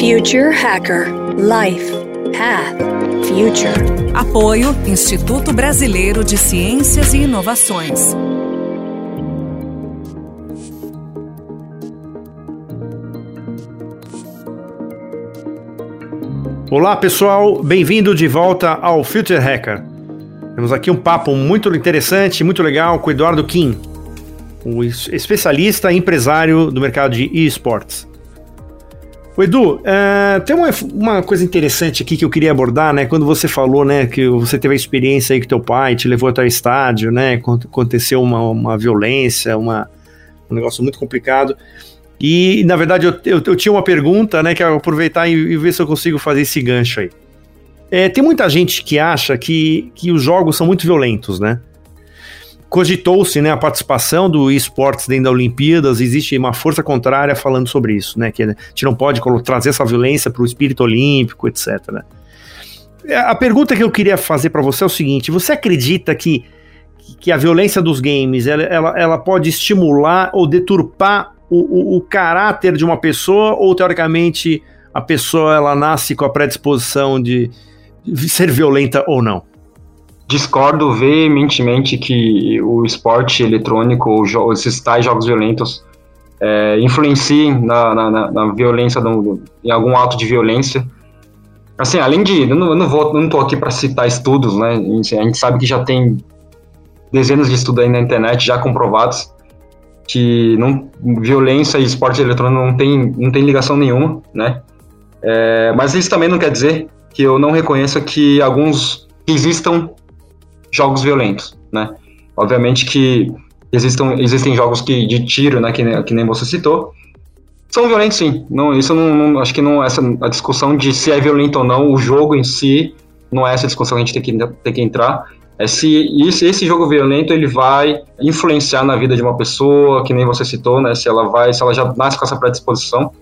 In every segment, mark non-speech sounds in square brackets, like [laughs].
Future Hacker Life Path Future. Apoio Instituto Brasileiro de Ciências e Inovações. Olá pessoal, bem-vindo de volta ao Future Hacker. Temos aqui um papo muito interessante, muito legal com o Eduardo Kim, o especialista e empresário do mercado de esportes. O Edu, uh, tem uma, uma coisa interessante aqui que eu queria abordar, né? Quando você falou, né, que você teve a experiência aí que teu pai te levou até o estádio, né? Aconteceu uma, uma violência, uma, um negócio muito complicado. E, na verdade, eu, eu, eu tinha uma pergunta, né? Que eu aproveitar e, e, ver se eu consigo fazer esse gancho aí. É, tem muita gente que acha que, que os jogos são muito violentos, né? Cogitou-se né, a participação do esportes dentro da Olimpíadas, existe uma força contrária falando sobre isso, né? Que a gente não pode trazer essa violência para o espírito olímpico, etc. É, a pergunta que eu queria fazer para você é o seguinte: você acredita que, que a violência dos games ela, ela, ela pode estimular ou deturpar o, o, o caráter de uma pessoa, ou teoricamente a pessoa ela nasce com a predisposição de, ser violenta ou não? Discordo veementemente que o esporte eletrônico ou esses tais jogos violentos é, influenciem na, na, na violência, no, em algum ato de violência. Assim, além de. Eu não, eu não, vou, não tô aqui para citar estudos, né? A gente sabe que já tem dezenas de estudos aí na internet já comprovados que não, violência e esporte eletrônico não tem, não tem ligação nenhuma, né? É, mas isso também não quer dizer que eu não reconheça que alguns existam jogos violentos, né? Obviamente que existam, existem jogos que, de tiro, né, que, que nem você citou, são violentos sim. Não, isso não, não, acho que não essa a discussão de se é violento ou não, o jogo em si não é essa discussão que a gente tem que, tem que entrar. É se esse, esse jogo violento ele vai influenciar na vida de uma pessoa, que nem você citou, né? Se ela vai, se ela já nasce com essa predisposição.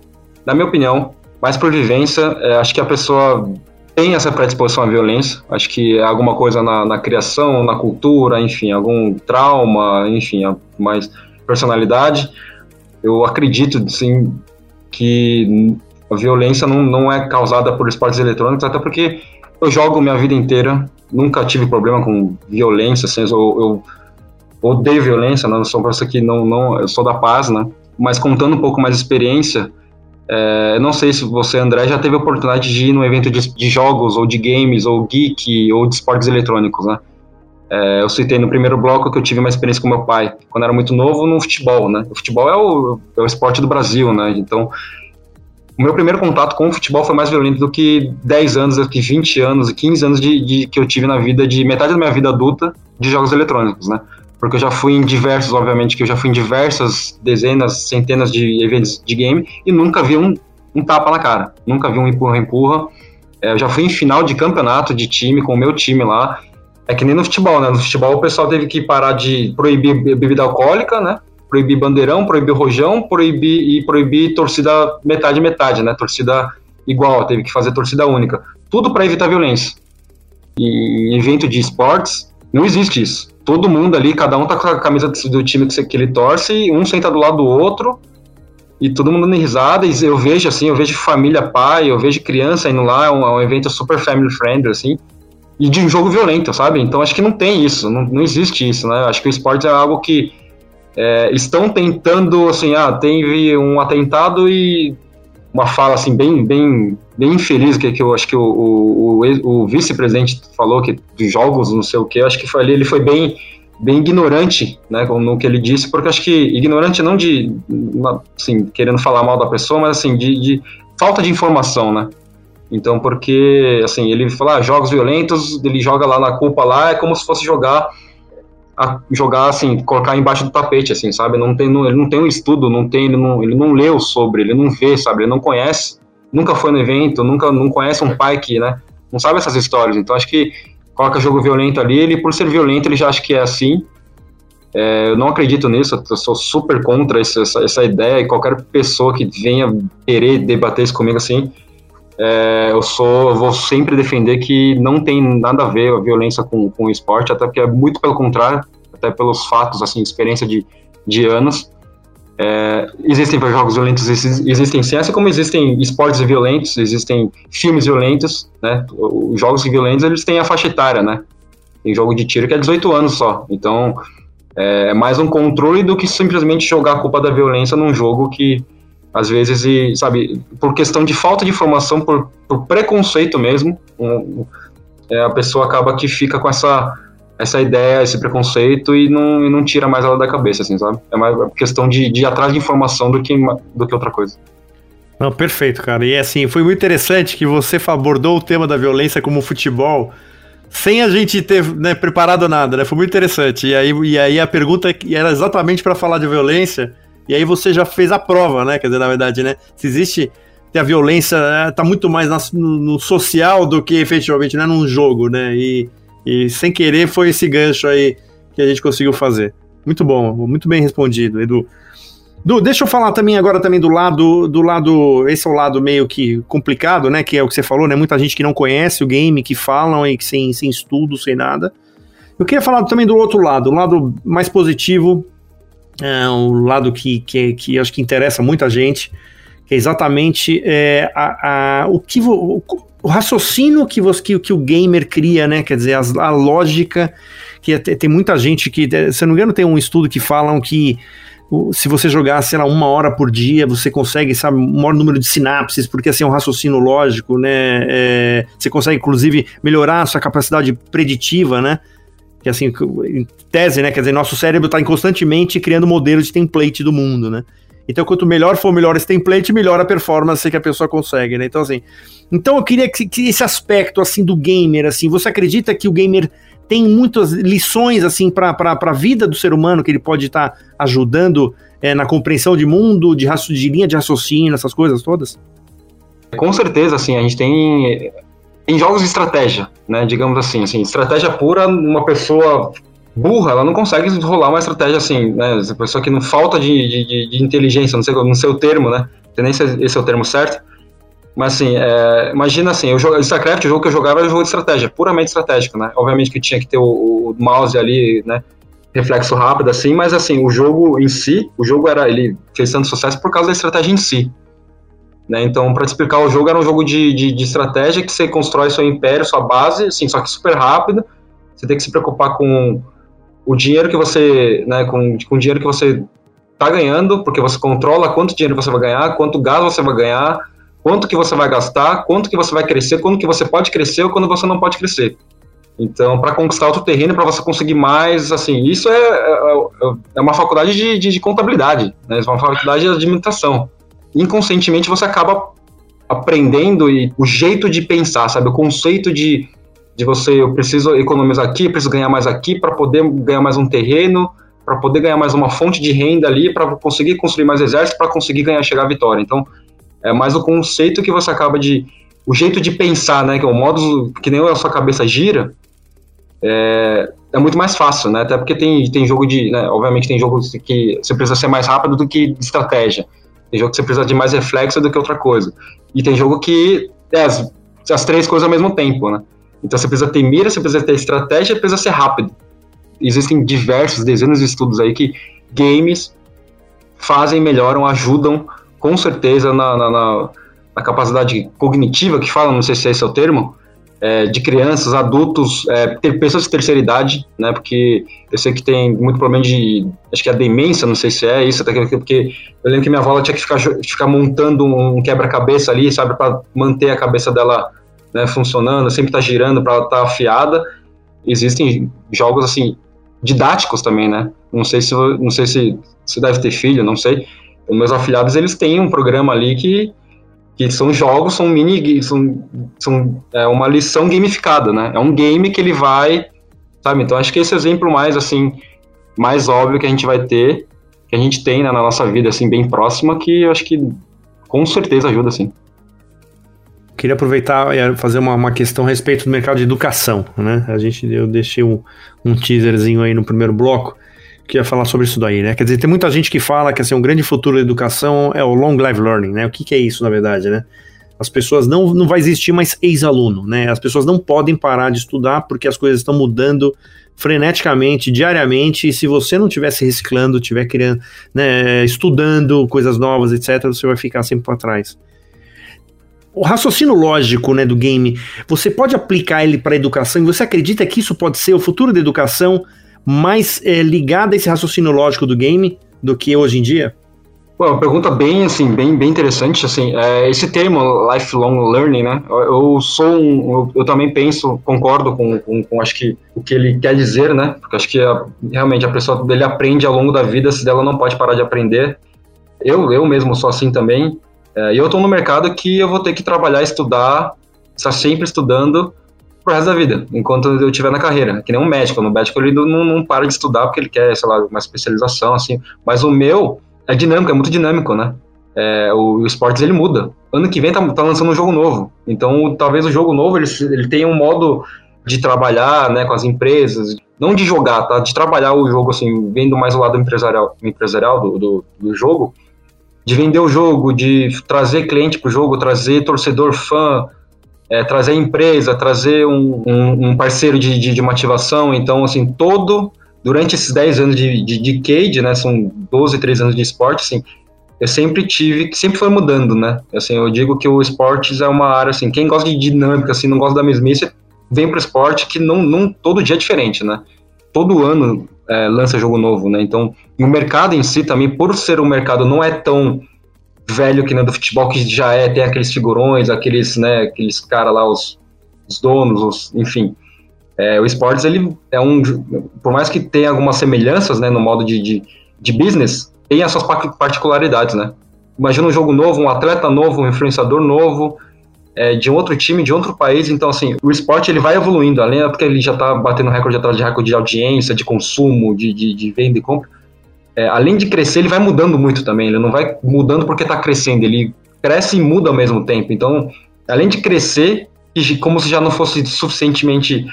Na minha opinião, mais por vivência, é, acho que a pessoa tem essa predisposição à violência. Acho que é alguma coisa na, na criação, na cultura, enfim, algum trauma, enfim, mais personalidade. Eu acredito, sim, que a violência não, não é causada por esportes eletrônicos, até porque eu jogo minha vida inteira, nunca tive problema com violência, assim, eu, eu odeio violência, né? Eu sou uma pessoa que não, não, eu sou da paz, né? Mas contando um pouco mais de experiência, é, não sei se você, André, já teve a oportunidade de ir num evento de, de jogos, ou de games, ou geek, ou de esportes eletrônicos, né? É, eu citei no primeiro bloco que eu tive uma experiência com meu pai, quando era muito novo, no futebol, né? O futebol é o, é o esporte do Brasil, né? Então, o meu primeiro contato com o futebol foi mais violento do que 10 anos, do que 20 anos, 15 anos de, de, que eu tive na vida, de metade da minha vida adulta, de jogos eletrônicos, né? Porque eu já fui em diversos, obviamente, que eu já fui em diversas dezenas, centenas de eventos de game e nunca vi um, um tapa na cara, nunca vi um empurra-empurra. É, eu já fui em final de campeonato de time com o meu time lá. É que nem no futebol, né? No futebol o pessoal teve que parar de proibir bebida alcoólica, né? Proibir bandeirão, proibir rojão, proibir e proibir torcida metade metade, né? Torcida igual, teve que fazer torcida única. Tudo para evitar violência. E em evento de esportes não existe isso todo mundo ali, cada um tá com a camisa do time que ele torce, um senta do lado do outro, e todo mundo dando risada, e eu vejo assim, eu vejo família, pai, eu vejo criança indo lá, é um, é um evento super family friendly, assim, e de um jogo violento, sabe? Então acho que não tem isso, não, não existe isso, né? Acho que o esporte é algo que é, estão tentando, assim, ah, teve um atentado e uma fala assim bem bem bem infeliz que, que eu acho que o, o, o, o vice-presidente falou que dos jogos não sei o que acho que foi ali ele foi bem bem ignorante né no que ele disse porque acho que ignorante não de assim querendo falar mal da pessoa mas assim de, de falta de informação né então porque assim ele fala ah, jogos violentos ele joga lá na culpa lá é como se fosse jogar a jogar assim, colocar embaixo do tapete, assim, sabe? Não tem, não, ele não tem um estudo, não tem, ele não, ele não leu sobre, ele não vê, sabe? Ele não conhece, nunca foi no evento, nunca, não conhece um pai que, né? Não sabe essas histórias. Então acho que coloca jogo violento ali, ele por ser violento ele já acha que é assim. É, eu não acredito nisso, eu sou super contra essa, essa, essa, ideia e qualquer pessoa que venha querer debater isso comigo assim, é, eu sou, eu vou sempre defender que não tem nada a ver a violência com, com o esporte, até porque é muito pelo contrário, até pelos fatos, assim, experiência de, de anos. É, existem jogos violentos, existem ciência, como existem esportes violentos, existem filmes violentos, né? Os jogos violentos, eles têm a faixa etária, né? Tem jogo de tiro que é 18 anos só. Então, é mais um controle do que simplesmente jogar a culpa da violência num jogo que, às vezes, e, sabe, por questão de falta de informação, por, por preconceito mesmo, um, é, a pessoa acaba que fica com essa essa ideia, esse preconceito e não, e não tira mais ela da cabeça, assim, sabe? É mais questão de, de ir atrás de informação do que, do que outra coisa. Não, perfeito, cara. E assim, foi muito interessante que você abordou o tema da violência como futebol sem a gente ter né, preparado nada, né? Foi muito interessante. E aí, e aí a pergunta era exatamente para falar de violência, e aí você já fez a prova, né? Quer dizer, na verdade, né? Se existe. A violência né, tá muito mais no, no, social do que efetivamente né, num jogo, né? E, e sem querer foi esse gancho aí que a gente conseguiu fazer. Muito bom, muito bem respondido, Edu. Du, deixa eu falar também agora também do lado do lado, esse é o lado meio que complicado, né, que é o que você falou, né, muita gente que não conhece o game, que falam e que sem, sem estudo, sem nada. Eu queria falar também do outro lado, o lado mais positivo, é, o lado que, que, que acho que interessa muita gente, que é exatamente é, a, a, o que o, o raciocínio que, você, que, que o gamer cria, né? Quer dizer, a, a lógica que é, tem muita gente que, se não me engano, tem um estudo que falam que se você jogar, sei lá, uma hora por dia, você consegue, sabe, um maior número de sinapses, porque assim é um raciocínio lógico, né? É, você consegue, inclusive, melhorar a sua capacidade preditiva, né? Que assim, em tese, né? Quer dizer, nosso cérebro está constantemente criando modelos de template do mundo, né? Então, quanto melhor for melhor esse template, melhor a performance que a pessoa consegue, né? Então, assim, então eu queria que, que esse aspecto, assim, do gamer, assim, você acredita que o gamer tem muitas lições, assim, para a vida do ser humano que ele pode estar tá ajudando é, na compreensão de mundo, de, de linha de raciocínio, essas coisas todas? Com certeza, assim, a gente tem em jogos de estratégia, né, digamos assim, assim, estratégia pura, uma pessoa burra, ela não consegue rolar uma estratégia assim, né? Essa pessoa que não falta de, de, de inteligência, não sei, não sei o termo, né? Não sei nem se esse é o termo certo. Mas assim, é, imagina assim, o jogo, StarCraft, o jogo que eu jogava era um jogo de estratégia, puramente estratégico, né? Obviamente que tinha que ter o, o mouse ali, né? Reflexo rápido, assim, mas assim, o jogo em si, o jogo era, ele fez tanto sucesso por causa da estratégia em si. Né? Então, para te explicar o jogo, era um jogo de, de, de, estratégia que você constrói seu império, sua base, assim, só que super rápido. Você tem que se preocupar com o dinheiro que você, né, com, com o dinheiro que você está ganhando, porque você controla quanto dinheiro você vai ganhar, quanto gás você vai ganhar, quanto que você vai gastar, quanto que você vai crescer, quando que você pode crescer ou quando você não pode crescer. Então, para conquistar outro terreno, para você conseguir mais, assim, isso é, é, é uma faculdade de, de, de contabilidade, né? é uma faculdade de administração. Inconscientemente você acaba aprendendo e o jeito de pensar, sabe, o conceito de de você, eu preciso economizar aqui, preciso ganhar mais aqui para poder ganhar mais um terreno, para poder ganhar mais uma fonte de renda ali, para conseguir construir mais exército, para conseguir ganhar, chegar à vitória. Então, é mais o conceito que você acaba de, o jeito de pensar, né, que é o modo que nem a sua cabeça gira, é, é muito mais fácil, né? Até porque tem, tem jogo de, né, obviamente tem jogo que você precisa ser mais rápido do que de estratégia. Tem jogo que você precisa de mais reflexo do que outra coisa. E tem jogo que é as, as três coisas ao mesmo tempo, né? Então você precisa ter mira, você precisa ter estratégia, precisa ser rápido. Existem diversos, dezenas de estudos aí que games fazem, melhoram, ajudam com certeza na, na, na, na capacidade cognitiva que fala, não sei se esse é o termo, é, de crianças, adultos, é, ter pessoas de terceira idade, né? Porque eu sei que tem muito problema de, acho que é demência, não sei se é isso, até porque eu lembro que minha avó tinha que ficar, ficar montando um quebra-cabeça ali, sabe, para manter a cabeça dela né, funcionando, sempre está girando para ela estar tá afiada. Existem jogos assim didáticos também, né? Não sei se não sei se você deve ter filho, não sei. Os meus afilhados eles têm um programa ali que que são jogos, são mini, são, são é uma lição gamificada, né? É um game que ele vai, sabe? Então acho que esse exemplo mais assim, mais óbvio que a gente vai ter, que a gente tem né, na nossa vida assim bem próxima, que eu acho que com certeza ajuda, assim queria aproveitar e fazer uma, uma, questão a respeito do mercado de educação, né? A gente, eu deixei um, um teaserzinho aí no primeiro bloco que ia falar sobre isso daí, né? Quer dizer, tem muita gente que fala que assim, um grande futuro da educação é o long life learning, né? O que, que é isso, na verdade, né? As pessoas não, não vai existir mais ex-aluno, né? As pessoas não podem parar de estudar porque as coisas estão mudando freneticamente, diariamente, e se você não estiver se reciclando, estiver criando, né, estudando coisas novas, etc., você vai ficar sempre para trás. O raciocínio lógico né, do game, você pode aplicar ele para a educação e você acredita que isso pode ser o futuro da educação mais é, ligado a esse raciocínio lógico do game do que hoje em dia? Bom, uma pergunta bem, assim, bem, bem interessante, assim, é, esse termo lifelong learning, né, eu, sou um, eu, eu, também penso, concordo com, com, com, acho que o que ele quer dizer, né, porque acho que a, realmente a pessoa, ele aprende ao longo da vida, se dela não pode parar de aprender, eu, eu mesmo sou assim também, é, e eu estou no mercado que eu vou ter que trabalhar, estudar, estar sempre estudando pro resto da vida, enquanto eu estiver na carreira, que nem um médico, no médico ele não, não para de estudar porque ele quer, sei lá, uma especialização, assim, mas o meu é dinâmico, é muito dinâmico, né? É, o, o esportes ele muda. Ano que vem tá, tá, lançando um jogo novo. Então, talvez o jogo novo ele, ele tenha um modo de trabalhar né, com as empresas, não de jogar, tá? De trabalhar o jogo, assim, vendo mais o lado empresarial, empresarial do, do, do jogo, de vender o jogo, de trazer cliente pro jogo, trazer torcedor fã, é, trazer empresa, trazer um, um, um parceiro de, de, de motivação. Então, assim, todo durante esses 10 anos de, de, de Cade, né, são 12, 13 anos de esporte, assim, eu sempre tive, sempre foi mudando, né, assim, eu digo que o esportes é uma área, assim, quem gosta de dinâmica, assim, não gosta da mesmice, vem pro esporte que não, não todo dia é diferente, né, todo ano é, lança jogo novo, né, então, o mercado em si também, por ser um mercado não é tão velho que nem do futebol, que já é, tem aqueles figurões, aqueles, né, aqueles caras lá, os, os donos, os, enfim, é, o esportes, ele é um. Por mais que tenha algumas semelhanças né, no modo de, de, de business, tem as suas particularidades, né? Imagina um jogo novo, um atleta novo, um influenciador novo, é, de um outro time, de outro país. Então, assim, o esporte ele vai evoluindo, além porque ele já está batendo recorde atrás de recorde de audiência, de consumo, de, de, de venda e compra. É, além de crescer, ele vai mudando muito também. Ele não vai mudando porque está crescendo, ele cresce e muda ao mesmo tempo. Então, além de crescer, como se já não fosse suficientemente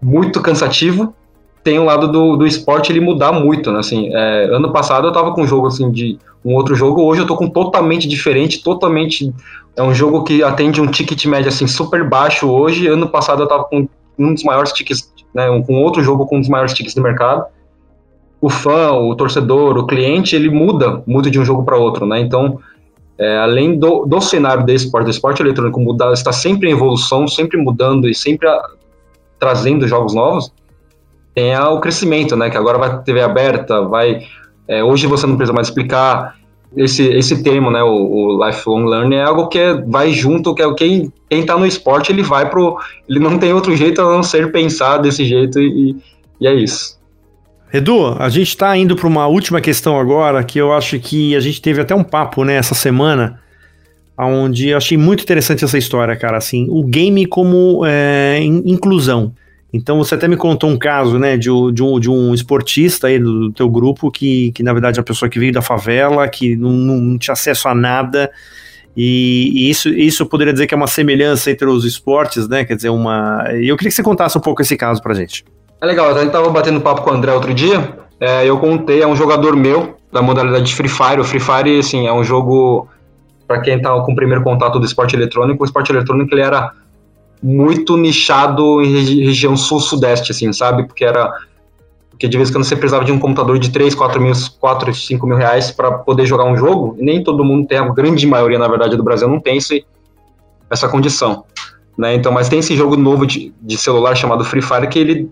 muito cansativo. Tem o lado do, do esporte ele mudar muito, né? Assim, é, ano passado eu tava com um jogo assim de um outro jogo, hoje eu tô com totalmente diferente, totalmente é um jogo que atende um ticket médio assim super baixo hoje. Ano passado eu tava com um dos maiores tickets, né, um, com outro jogo com um dos maiores tickets do mercado. O fã, o torcedor, o cliente, ele muda muito de um jogo para outro, né? Então, é, além do, do cenário do esporte, do esporte eletrônico mudar, está sempre em evolução, sempre mudando e sempre trazendo jogos novos, tem o crescimento, né? Que agora vai TV aberta, vai. É, hoje você não precisa mais explicar esse, esse termo, né? O, o lifelong learning é algo que é, vai junto, que é quem quem está no esporte ele vai pro, ele não tem outro jeito a não ser pensar desse jeito e, e é isso. Edu, a gente está indo para uma última questão agora, que eu acho que a gente teve até um papo né, essa semana onde eu achei muito interessante essa história, cara, assim, o game como é, inclusão. Então você até me contou um caso, né, de, de, um, de um esportista aí do, do teu grupo que, que na verdade é uma pessoa que veio da favela, que não, não tinha acesso a nada, e, e, isso, isso eu poderia dizer que é uma semelhança entre os esportes, né, quer dizer, uma... Eu queria que você contasse um pouco esse caso pra gente. É legal, a gente tava batendo papo com o André outro dia, é, eu contei, é um jogador meu, da modalidade de Free Fire, o Free Fire, assim, é um jogo para quem tá com o primeiro contato do esporte eletrônico, o esporte eletrônico ele era muito nichado em regi região sul-sudeste, assim, sabe? Porque era. Porque de vez em quando você precisava de um computador de 3, 4 mil, 4, 5 mil reais para poder jogar um jogo, e nem todo mundo tem, a grande maioria, na verdade, do Brasil não tem esse, essa condição. Né? Então, mas tem esse jogo novo de, de celular chamado Free Fire que ele,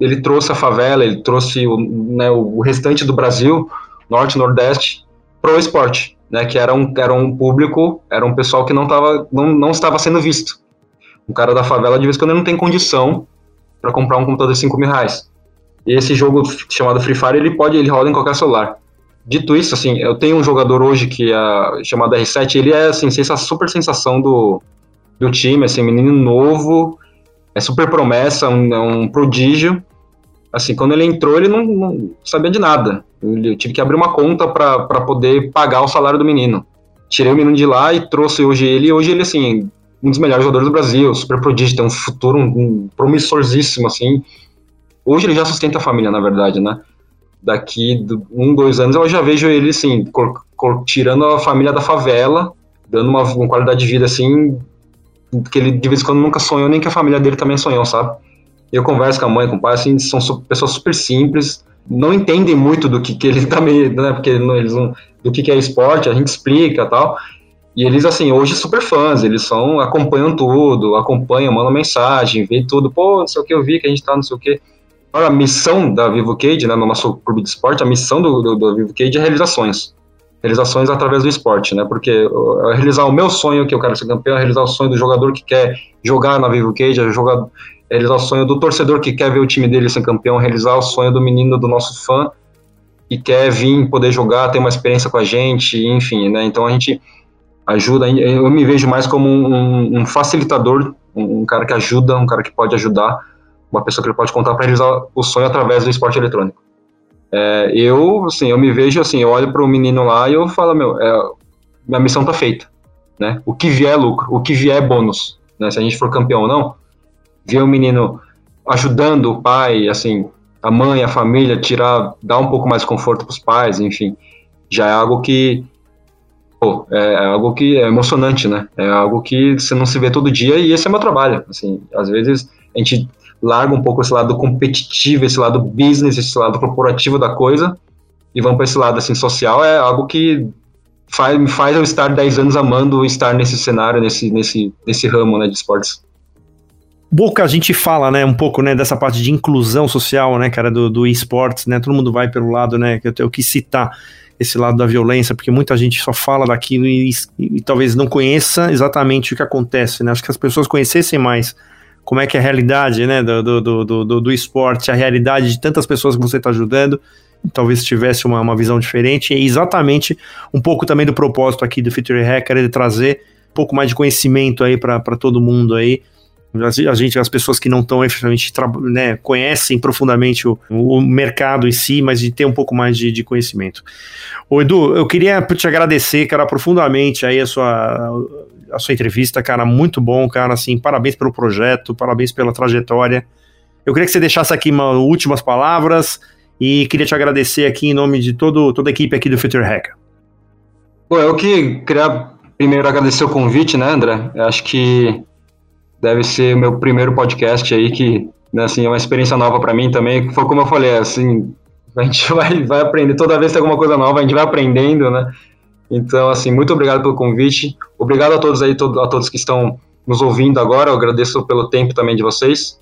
ele trouxe a favela, ele trouxe o, né, o restante do Brasil, norte, nordeste, pro esporte né, que era um, era um público, era um pessoal que não, tava, não, não estava sendo visto. Um cara da favela, de vez em quando, não tem condição para comprar um computador de 5 mil reais. E esse jogo chamado Free Fire, ele pode, ele roda em qualquer celular. Dito isso, assim, eu tenho um jogador hoje que é chamado R7, ele é, assim, super sensação do, do time, assim, menino novo, é super promessa, um, é um prodígio, assim, quando ele entrou, ele não, não sabia de nada. Eu tive que abrir uma conta para poder pagar o salário do menino. Tirei o menino de lá e trouxe hoje ele. E hoje ele, assim, um dos melhores jogadores do Brasil, super prodígio, tem um futuro um, promissorzíssimo, assim. Hoje ele já sustenta a família, na verdade, né? Daqui um, dois anos eu já vejo ele, assim, cor, cor, tirando a família da favela, dando uma, uma qualidade de vida, assim, que ele de vez em quando nunca sonhou, nem que a família dele também sonhou, sabe? Eu converso com a mãe, com o pai, assim, são pessoas super simples, não entendem muito do que, que eles [laughs] também, né, porque eles não, do que, que é esporte, a gente explica tal. E eles, assim, hoje super fãs, eles são, acompanham tudo, acompanham, mandam mensagem, vê tudo, pô, não sei o que eu vi, que a gente tá, não sei o que. A missão da Vivo Cage, né, no nosso clube de esporte, a missão do, do, do Vivo Cage é realizações. Realizações através do esporte, né, porque é realizar o meu sonho, que eu quero ser campeão, é realizar o sonho do jogador que quer jogar na Vivo Cage, é jogar, é realizar o sonho do torcedor que quer ver o time dele ser campeão, é realizar o sonho do menino, do nosso fã, que quer vir, poder jogar, ter uma experiência com a gente, enfim, né, então a gente ajuda, eu me vejo mais como um, um facilitador, um, cara que ajuda, um cara que pode ajudar, uma pessoa que pode contar para realizar o sonho através do esporte eletrônico. É, eu, assim, eu me vejo assim, eu olho para o menino lá e eu falo, meu, é, minha missão tá feita, né? O que vier é lucro, o que vier é bônus, né? Se a gente for campeão ou não, ver o menino ajudando o pai, assim, a mãe, a família, tirar, dar um pouco mais de conforto para os pais, enfim, já é algo que pô, é, algo que é emocionante, né? É algo que você não se vê todo dia e esse é meu trabalho. Assim, às vezes a gente larga um pouco esse lado competitivo, esse lado business, esse lado corporativo da coisa e vamos para esse lado assim social. É algo que faz, me faz eu estar 10 anos amando estar nesse cenário, nesse, nesse, nesse ramo né, de esportes. Boca, a gente fala, né, um pouco, né, dessa parte de inclusão social, né, cara, do, do esportes, né, todo mundo vai pelo lado, né, que eu tenho que citar esse lado da violência, porque muita gente só fala daquilo e, e, e, talvez não conheça exatamente o que acontece, né? Acho que as pessoas conhecessem mais como é que é a realidade, né, do, do, do, do, esporte, a realidade de tantas pessoas que você está ajudando, talvez tivesse uma, uma visão diferente, e exatamente um pouco também do propósito aqui do Future Hacker, de trazer um pouco mais de conhecimento aí para todo mundo aí, a gente, as pessoas que não estão efetivamente né, conhecem profundamente o, o, mercado em si, mas de ter um pouco mais de, de conhecimento. Ô Edu, eu queria te agradecer, cara, profundamente aí a sua, a sua entrevista, cara, muito bom, cara, assim, parabéns pelo projeto, parabéns pela trajetória. Eu queria que você deixasse aqui uma, últimas palavras e queria te agradecer aqui em nome de todo, toda a equipe aqui do Future Hacker. Bom, eu que queria primeiro agradecer o convite, né, André? Eu acho que deve ser meu primeiro podcast aí que, né, assim, é uma experiência nova para mim também. Foi como eu falei, assim, a gente [laughs] vai, vai aprender, toda vez que tem alguma coisa nova, a gente vai aprendendo, né? Então, assim, muito obrigado pelo convite. Obrigado a todos aí, a todos que estão nos ouvindo agora. Eu agradeço pelo tempo também de vocês.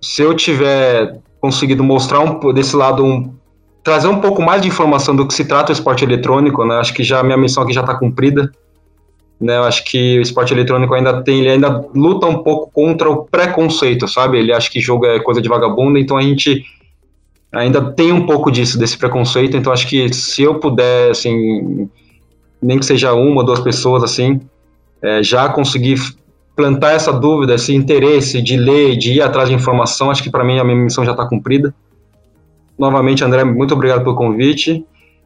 Se eu tiver conseguido mostrar um desse lado um, trazer um pouco mais de informação do que se trata o esporte eletrônico, né? Acho que já a minha missão aqui já está cumprida. Né, eu acho que o esporte eletrônico ainda tem, ele ainda luta um pouco contra o preconceito, sabe? Ele acha que jogo é coisa de vagabundo, então a gente ainda tem um pouco disso, desse preconceito. Então acho que se eu puder, assim, nem que seja uma ou duas pessoas, assim, é, já conseguir plantar essa dúvida, esse interesse de ler, de ir atrás de informação, acho que para mim a minha missão já está cumprida. Novamente, André, muito obrigado pelo convite.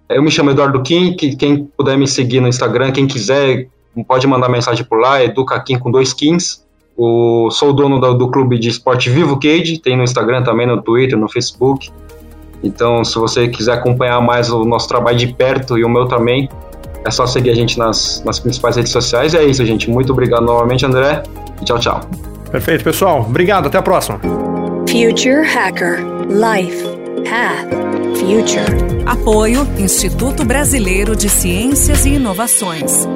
Eu me chamo Eduardo Kim, que quem puder me seguir no Instagram, quem quiser pode mandar mensagem por lá, Educaquim com dois Kins. O, sou o dono do, do, clube de esporte Vivo Cage, tem no Instagram também, no Twitter, no Facebook. Então, se você quiser acompanhar mais o nosso trabalho de perto e o meu também, é só seguir a gente nas, nas principais redes sociais. E é isso, gente. Muito obrigado novamente, André. E tchau, tchau. Perfeito, pessoal. Obrigado. Até a próxima. Future Hacker Life Path Future. Apoio Instituto Brasileiro de Ciências e Inovações.